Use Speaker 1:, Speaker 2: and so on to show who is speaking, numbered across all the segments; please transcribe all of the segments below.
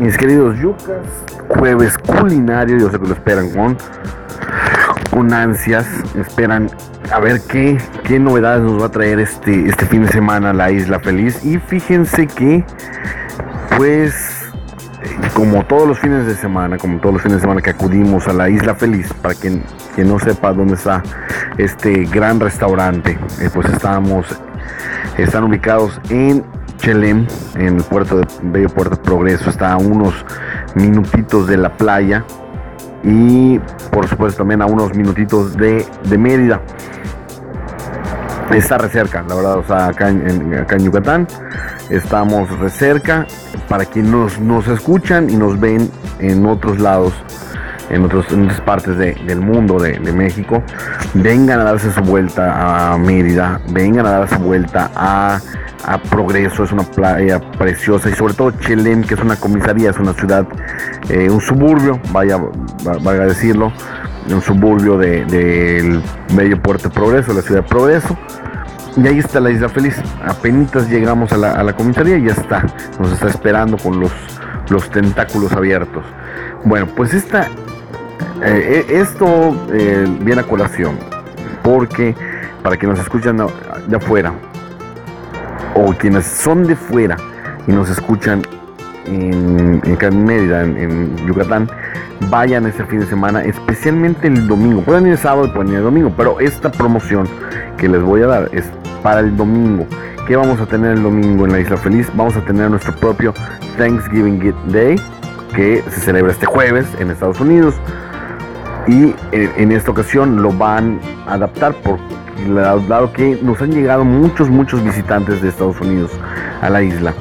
Speaker 1: mis queridos yucas, jueves culinario, yo sé que lo esperan con, con ansias, esperan a ver qué, qué novedades nos va a traer este, este fin de semana la Isla Feliz. Y fíjense que, pues, como todos los fines de semana, como todos los fines de semana que acudimos a la Isla Feliz, para quien, no sepa dónde está este gran restaurante, eh, pues estamos, están ubicados en Chelem, en el puerto de Bello Puerto Progreso, está a unos minutitos de la playa y por supuesto también a unos minutitos de, de Mérida. Está recerca, la verdad, o sea, acá en, acá en Yucatán estamos recerca para quienes nos escuchan y nos ven en otros lados en, otros, otras partes del mundo, de, México, vengan a darse su vuelta a Mérida, vengan a dar su vuelta a, Progreso, es una playa preciosa y sobre todo Chelem, que es una comisaría, es una ciudad, eh, un suburbio, vaya, vaya a decirlo, un suburbio del de, medio puerto de Progreso, la ciudad de Progreso. Y ahí está la Isla Feliz. Apenas llegamos a la, a la comisaría y ya está. Nos está esperando con los, los tentáculos abiertos. Bueno, pues esta eh, eh, esto eh, viene a colación porque para quienes nos escuchan de afuera o quienes son de fuera y nos escuchan en, en Mérida, en, Yucatán, vayan este fin de semana, especialmente el domingo. Pueden ir el sábado pueden ir el domingo, pero esta promoción que les voy a dar es para el domingo. ¿Qué vamos a tener el domingo en la Isla Feliz? Vamos a tener nuestro propio Thanksgiving Day, que se celebra este jueves en Estados Unidos y eh, en esta ocasión lo van a adaptar porque dado que nos han llegado muchos muchos visitantes de Estados Unidos a la isla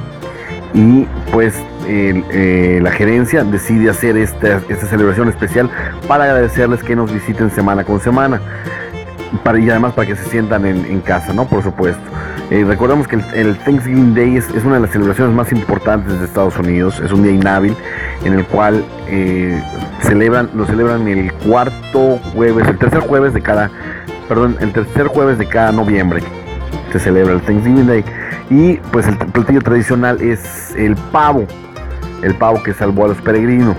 Speaker 1: y pues eh, la gerencia decide hacer esta, esta, celebración especial para agradecerles que nos visiten semana con semana para, y además para que se sientan en, en casa, ¿no? Por supuesto. Eh, recordemos que el, Thanksgiving Day es, una de las celebraciones más importantes de Estados Unidos, es un día inhábil en el cual eh, celebran, lo celebran el cuarto jueves, el tercer jueves de cada, perdón, el tercer jueves de cada noviembre se celebra el Thanksgiving Day. Y pues el platillo tradicional es el pavo, el pavo que salvó a los peregrinos.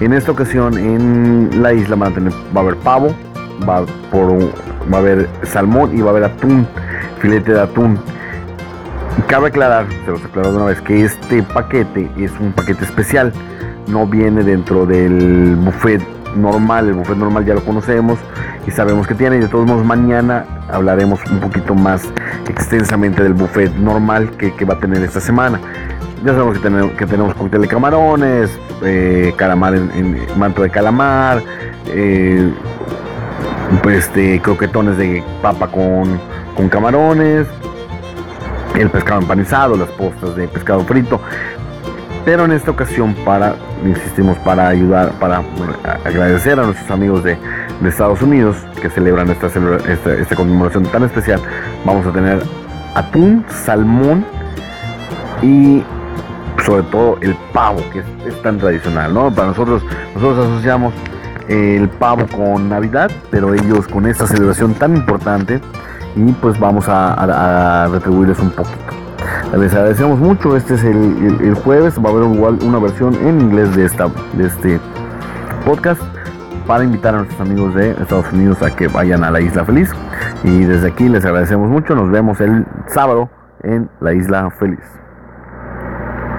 Speaker 1: En esta ocasión en la isla va a haber pavo, va, por, va a haber salmón y va a haber atún filete de atún. Cabe aclarar, se los aclaro de una vez, que este paquete es un paquete especial. No viene dentro del buffet normal. El buffet normal ya lo conocemos y sabemos que tiene. Y de todos modos, mañana hablaremos un poquito más extensamente del buffet normal que, va a tener esta semana. Ya sabemos que tenemos, que tenemos cóctel de camarones, eh, calamar en, manto de calamar, eh, pues, este, croquetones de papa con con camarones, el pescado empanizado, las postas de pescado frito. Pero en esta ocasión, para, insistimos, para ayudar, para agradecer a nuestros amigos de, Estados Unidos que celebran esta, esta, conmemoración tan especial, vamos a tener atún, salmón y sobre todo el pavo, que es, tan tradicional, ¿no? Para nosotros, nosotros asociamos el pavo con Navidad, pero ellos con esta celebración tan importante, y pues vamos a, retribuirles un poquito. Les agradecemos mucho, este es el, jueves, va a haber igual una versión en inglés de, esta, de este podcast para invitar a nuestros amigos de Estados Unidos a que vayan a la Isla Feliz. Y desde aquí les agradecemos mucho, nos vemos el sábado en la Isla Feliz.